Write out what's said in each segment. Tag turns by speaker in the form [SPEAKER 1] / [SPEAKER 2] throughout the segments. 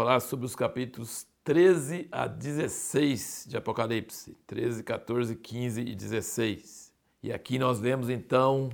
[SPEAKER 1] falar sobre os capítulos 13 a 16 de Apocalipse. 13, 14, 15 e 16. E aqui nós vemos então,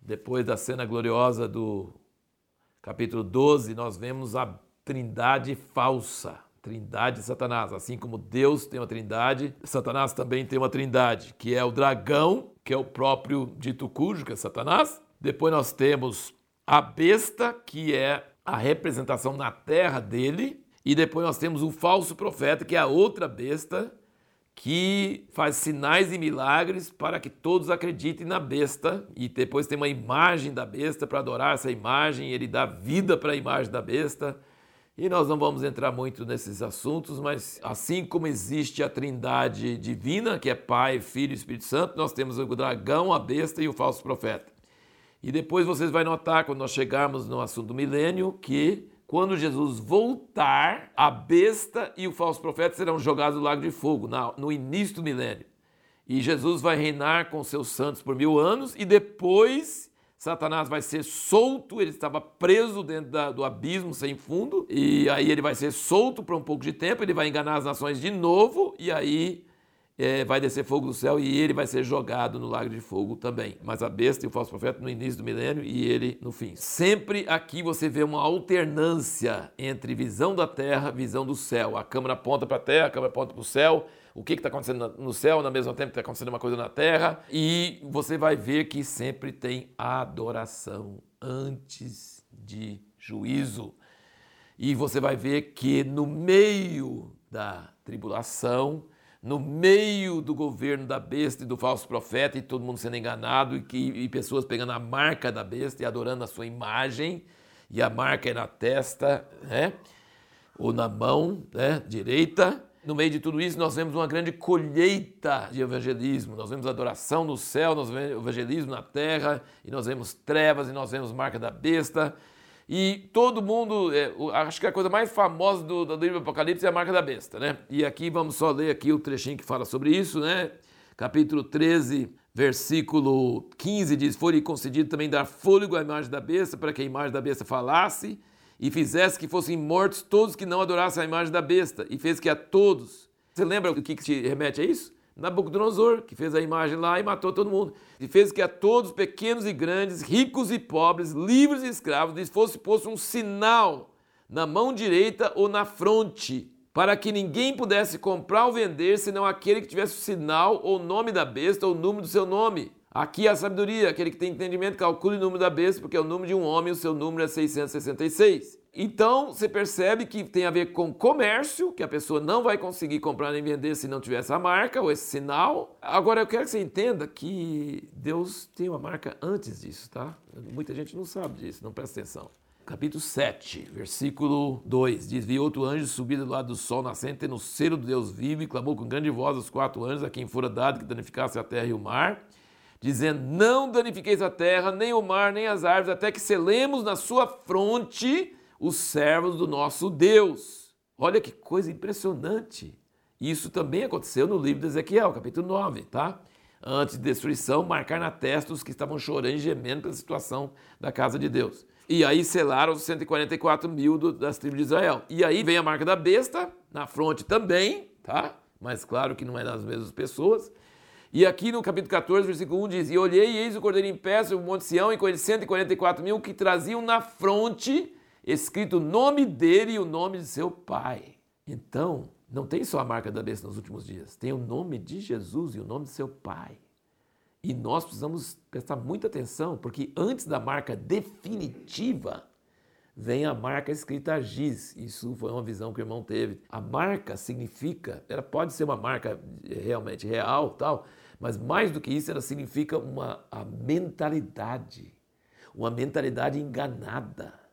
[SPEAKER 1] depois da cena gloriosa do capítulo 12, nós vemos a trindade falsa. Trindade de Satanás. Assim como Deus tem uma trindade, Satanás também tem uma trindade, que é o dragão, que é o próprio dito cujo, que é Satanás. Depois nós temos a besta, que é a representação na terra dele, e depois nós temos o falso profeta, que é a outra besta, que faz sinais e milagres para que todos acreditem na besta. E depois tem uma imagem da besta para adorar essa imagem, ele dá vida para a imagem da besta. E nós não vamos entrar muito nesses assuntos, mas assim como existe a trindade divina, que é Pai, Filho e Espírito Santo, nós temos o dragão, a besta e o falso profeta. E depois vocês vão notar, quando nós chegarmos no assunto do milênio, que quando Jesus voltar, a besta e o falso profeta serão jogados no lago de fogo, no início do milênio. E Jesus vai reinar com seus santos por mil anos, e depois Satanás vai ser solto, ele estava preso dentro da, do abismo sem fundo, e aí ele vai ser solto por um pouco de tempo, ele vai enganar as nações de novo, e aí é, vai descer fogo do céu e ele vai ser jogado no lago de fogo também. Mas a besta e o falso profeta no início do milênio e ele no fim. Sempre aqui você vê uma alternância entre visão da terra, visão do céu. A câmera aponta para a terra, a câmera aponta para o céu. O que está acontecendo no céu, no mesmo tempo está acontecendo uma coisa na terra. E você vai ver que sempre tem adoração antes de juízo. E você vai ver que no meio da tribulação, no meio do governo da besta e do falso profeta, e todo mundo sendo enganado, e, que, e pessoas pegando a marca da besta e adorando a sua imagem, e a marca é na testa, né? ou na mão né? direita. No meio de tudo isso, nós vemos uma grande colheita de evangelismo. Nós vemos adoração no céu, nós vemos evangelismo na terra, e nós vemos trevas, e nós vemos marca da besta. E todo mundo, é, acho que a coisa mais famosa do, do livro Apocalipse é a marca da besta, né? E aqui vamos só ler aqui o trechinho que fala sobre isso, né? Capítulo 13, versículo 15 diz: Foi-lhe concedido também dar fôlego à imagem da besta, para que a imagem da besta falasse e fizesse que fossem mortos todos que não adorassem a imagem da besta, e fez que a todos. Você lembra o que, que te remete a isso? Nabucodonosor, que fez a imagem lá e matou todo mundo. E fez que a todos, pequenos e grandes, ricos e pobres, livres e escravos, lhes fosse posto um sinal na mão direita ou na fronte, para que ninguém pudesse comprar ou vender, senão aquele que tivesse o sinal ou o nome da besta ou o número do seu nome. Aqui é a sabedoria, aquele que tem entendimento, calcule o número da besta, porque é o número de um homem, o seu número é 666. Então você percebe que tem a ver com comércio, que a pessoa não vai conseguir comprar nem vender se não tiver essa marca ou esse sinal. Agora eu quero que você entenda que Deus tem uma marca antes disso, tá? Muita gente não sabe disso, não presta atenção. Capítulo 7, versículo 2 diz: Vi outro anjo subir do lado do sol nascente, tendo o selo do Deus vivo, e clamou com grande voz aos quatro anjos a quem fora dado que danificasse a terra e o mar, dizendo: Não danifiqueis a terra, nem o mar, nem as árvores, até que selemos na sua fronte os servos do nosso Deus. Olha que coisa impressionante. Isso também aconteceu no livro de Ezequiel, capítulo 9, tá? Antes de destruição, marcar na testa os que estavam chorando e gemendo pela situação da casa de Deus. E aí selaram os 144 mil das tribos de Israel. E aí vem a marca da besta, na fronte também, tá? Mas claro que não é das mesmas pessoas. E aqui no capítulo 14, versículo 1 diz: E olhei e eis o cordeiro em pé sobre o Monte Sião, e com ele 144 mil que traziam na fronte escrito o nome dele e o nome de seu pai. Então, não tem só a marca da besta nos últimos dias, tem o nome de Jesus e o nome de seu pai. E nós precisamos prestar muita atenção, porque antes da marca definitiva, vem a marca escrita giz. Isso foi uma visão que o irmão teve. A marca significa, ela pode ser uma marca realmente real, tal, mas mais do que isso, ela significa uma a mentalidade, uma mentalidade enganada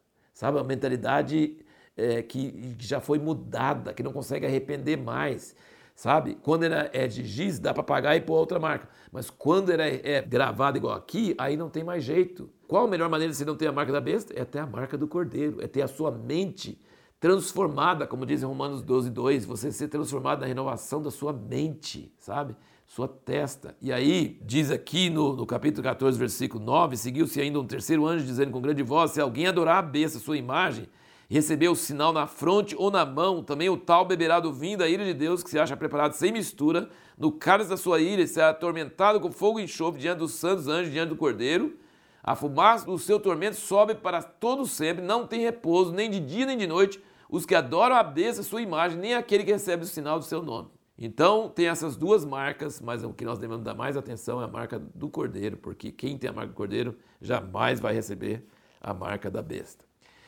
[SPEAKER 1] sabe? Uma mentalidade é, que, já foi mudada, que não consegue arrepender mais, sabe? Quando ela é de giz, dá para pagar e pôr outra marca. Mas quando ela é, gravada igual aqui, aí não tem mais jeito. Qual a melhor maneira de você não ter a marca da besta? É ter a marca do cordeiro, é ter a sua mente transformada, como diz em Romanos 12, 2, você ser transformado na renovação da sua mente, sabe? Sua testa. E aí, diz aqui no, no capítulo 14, versículo 9: seguiu-se ainda um terceiro anjo dizendo com grande voz: se alguém adorar a besta, sua imagem, recebeu o sinal na fronte ou na mão, também o tal beberá do vinho da ira de Deus, que se acha preparado sem mistura, no cálice da sua ira, será atormentado com fogo e enxofre diante dos santos anjos, diante do cordeiro. A fumaça do seu tormento sobe para todo sempre, não tem repouso, nem de dia nem de noite, os que adoram a besta, sua imagem, nem aquele que recebe o sinal do seu nome. Então, tem essas duas marcas, mas o que nós devemos dar mais atenção é a marca do cordeiro, porque quem tem a marca do cordeiro jamais vai receber a marca da besta.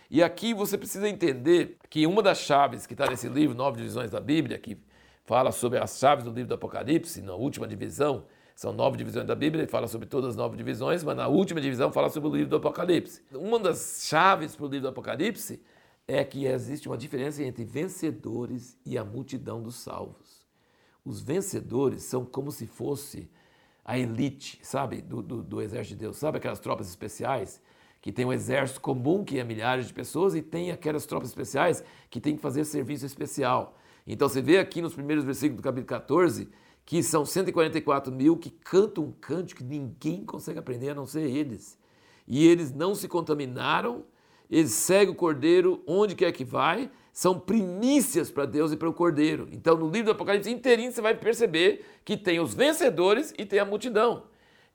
[SPEAKER 1] E aqui você precisa entender que uma das chaves que está nesse livro, Nove Divisões da Bíblia, que fala sobre as chaves do livro do Apocalipse, na última divisão, são nove divisões da Bíblia, ele fala sobre todas as nove divisões, mas na última divisão fala sobre o livro do Apocalipse. Uma das chaves para o livro do Apocalipse é que existe uma diferença entre vencedores e a multidão dos salvos. Os vencedores são como se fosse a elite, sabe, do, do, do exército de Deus, sabe aquelas tropas especiais que tem um exército comum, que é milhares de pessoas, e tem aquelas tropas especiais que tem que fazer serviço especial. Então você vê aqui nos primeiros versículos do capítulo 14 que são 144 mil que cantam um cântico que ninguém consegue aprender a não ser eles. E eles não se contaminaram, eles seguem o cordeiro onde quer que vai, são primícias para Deus e para o cordeiro. Então no livro do Apocalipse inteirinho você vai perceber que tem os vencedores e tem a multidão.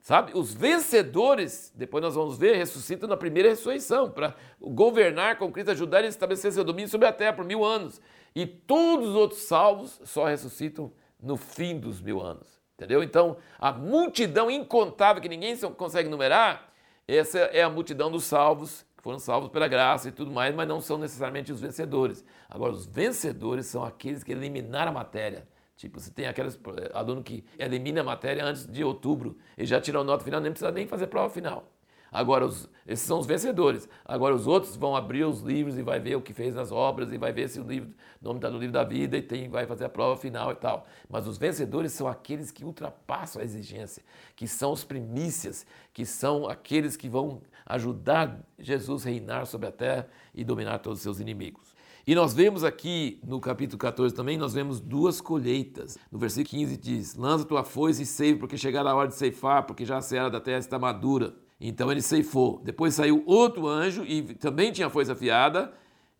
[SPEAKER 1] Sabe? Os vencedores, depois nós vamos ver, ressuscitam na primeira ressurreição, para governar com Cristo, ajudar e estabelecer seu domínio sobre a terra por mil anos. E todos os outros salvos só ressuscitam no fim dos mil anos. Entendeu? Então, a multidão incontável que ninguém consegue numerar, essa é a multidão dos salvos, foram salvos pela graça e tudo mais, mas não são necessariamente os vencedores. Agora, os vencedores são aqueles que eliminaram a matéria Tipo, você tem aqueles eh, aluno que elimina a matéria antes de outubro e já tirou nota final, nem precisa nem fazer prova final. Agora, os, esses são os vencedores. Agora, os outros vão abrir os livros e vai ver o que fez nas obras e vai ver se o livro, o nome está no livro da vida e tem, vai fazer a prova final e tal. Mas os vencedores são aqueles que ultrapassam a exigência, que são os primícias, que são aqueles que vão ajudar Jesus a reinar sobre a terra e dominar todos os seus inimigos. E nós vemos aqui no capítulo 14 também, nós vemos duas colheitas. No versículo 15 diz: Lança tua foice e seiva, porque chegará a hora de ceifar, porque já a seara da terra está madura. Então ele ceifou. Depois saiu outro anjo e também tinha foice afiada.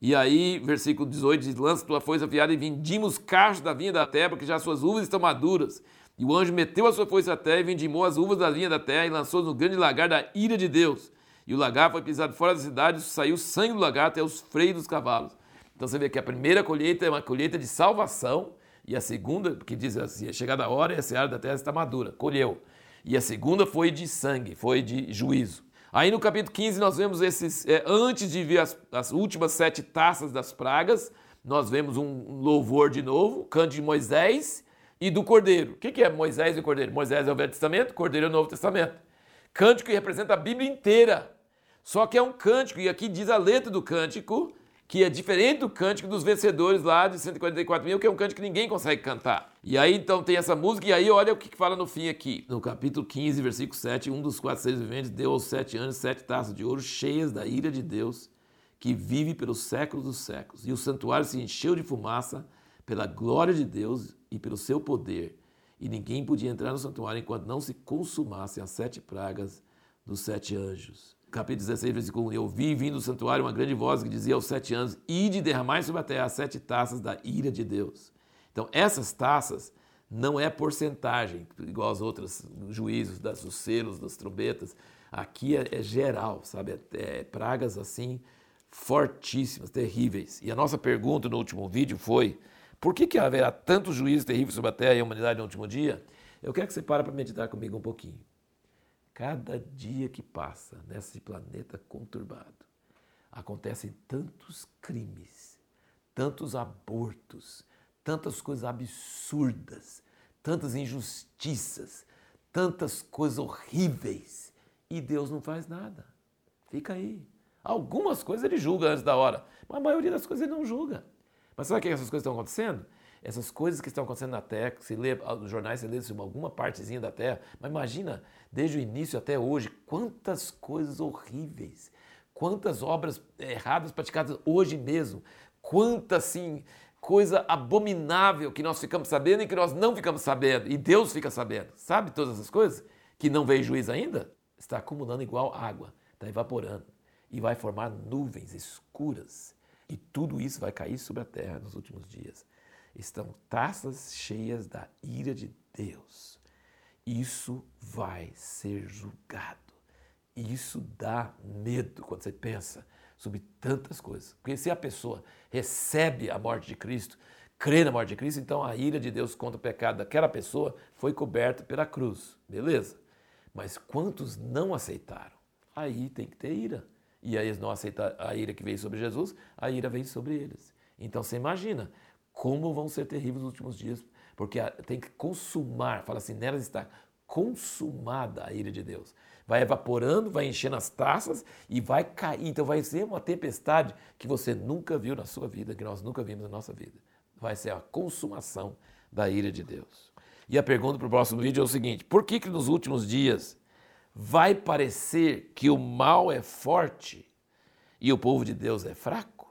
[SPEAKER 1] E aí, versículo 18 diz: Lança tua foice afiada e vindimos cachos da vinha da terra, porque já suas uvas estão maduras. E o anjo meteu a sua foice à terra e vindimou as uvas da vinha da terra e lançou no grande lagar da ira de Deus. E o lagar foi pisado fora da cidade, saiu sangue do lagar até os freios dos cavalos. Então você vê que a primeira colheita é uma colheita de salvação, e a segunda, que diz assim, é chegada a hora e a seara da terra está madura, colheu. E a segunda foi de sangue, foi de juízo. Aí no capítulo 15 nós vemos esses, é, antes de ver as, as, últimas sete taças das pragas, nós vemos um louvor de novo, canto de Moisés e do Cordeiro. O que, que é Moisés e Cordeiro? Moisés é o Velho Testamento, Cordeiro é o Novo Testamento. Cântico que representa a Bíblia inteira. Só que é um cântico, e aqui diz a letra do cântico, que é diferente do cântico dos vencedores lá de 144 mil, que é um cântico que ninguém consegue cantar. E aí então tem essa música, e aí olha o que fala no fim aqui. No capítulo 15, versículo 7, um dos quatro seres viventes deu aos sete anos sete taças de ouro cheias da ira de Deus, que vive pelos séculos dos séculos. E o santuário se encheu de fumaça pela glória de Deus e pelo seu poder. E ninguém podia entrar no santuário enquanto não se consumassem as sete pragas dos sete anjos capítulo 16, versículo 1, eu vi vindo do santuário uma grande voz que dizia aos sete anos, ide derramar sobre a terra as sete taças da ira de Deus. Então, essas taças não é porcentagem, igual as outras juízos, das, dos selos, das trombetas. Aqui é, é geral, sabe? É, é pragas assim fortíssimas, terríveis. E a nossa pergunta no último vídeo foi: por que, que haverá tantos juízos terríveis sobre a terra e a humanidade no último dia? Eu quero que você pare para meditar comigo um pouquinho. Cada dia que passa nesse planeta conturbado, acontecem tantos crimes, tantos abortos, tantas coisas absurdas, tantas injustiças, tantas coisas horríveis, e Deus não faz nada. Fica aí. Algumas coisas ele julga antes da hora, mas a maioria das coisas ele não julga. Mas sabe o que essas coisas estão acontecendo? Essas coisas que estão acontecendo na Terra, se lê nos jornais, você lê sobre alguma partezinha da Terra, mas imagina, desde o início até hoje, quantas coisas horríveis, quantas obras erradas praticadas hoje mesmo, quanta assim, coisa abominável que nós ficamos sabendo e que nós não ficamos sabendo, e Deus fica sabendo. Sabe todas essas coisas? Que não veio juiz ainda? Está acumulando igual água, está evaporando e vai formar nuvens escuras E tudo isso vai cair sobre a terra nos últimos dias. Estão taças cheias da ira de Deus. Isso vai ser julgado. Isso dá medo quando você pensa sobre tantas coisas. Porque se a pessoa recebe a morte de Cristo, crê na morte de Cristo, então a ira de Deus contra o pecado daquela pessoa foi coberta pela cruz. Beleza? Mas quantos não aceitaram? Aí tem que ter ira. E aí eles não aceitam a ira que veio sobre Jesus, a ira vem sobre eles. Então você imagina como vão ser terríveis os últimos dias, porque tem que consumar, fala assim, nelas está consumada a ira de Deus. Vai evaporando, vai enchendo as taças e vai cair. Então vai ser uma tempestade que você nunca viu na sua vida, que nós nunca vimos na nossa vida. Vai ser a consumação da ira de Deus. E a pergunta para o próximo vídeo é o seguinte: por que, que nos últimos dias vai parecer que o mal é forte e o povo de Deus é fraco?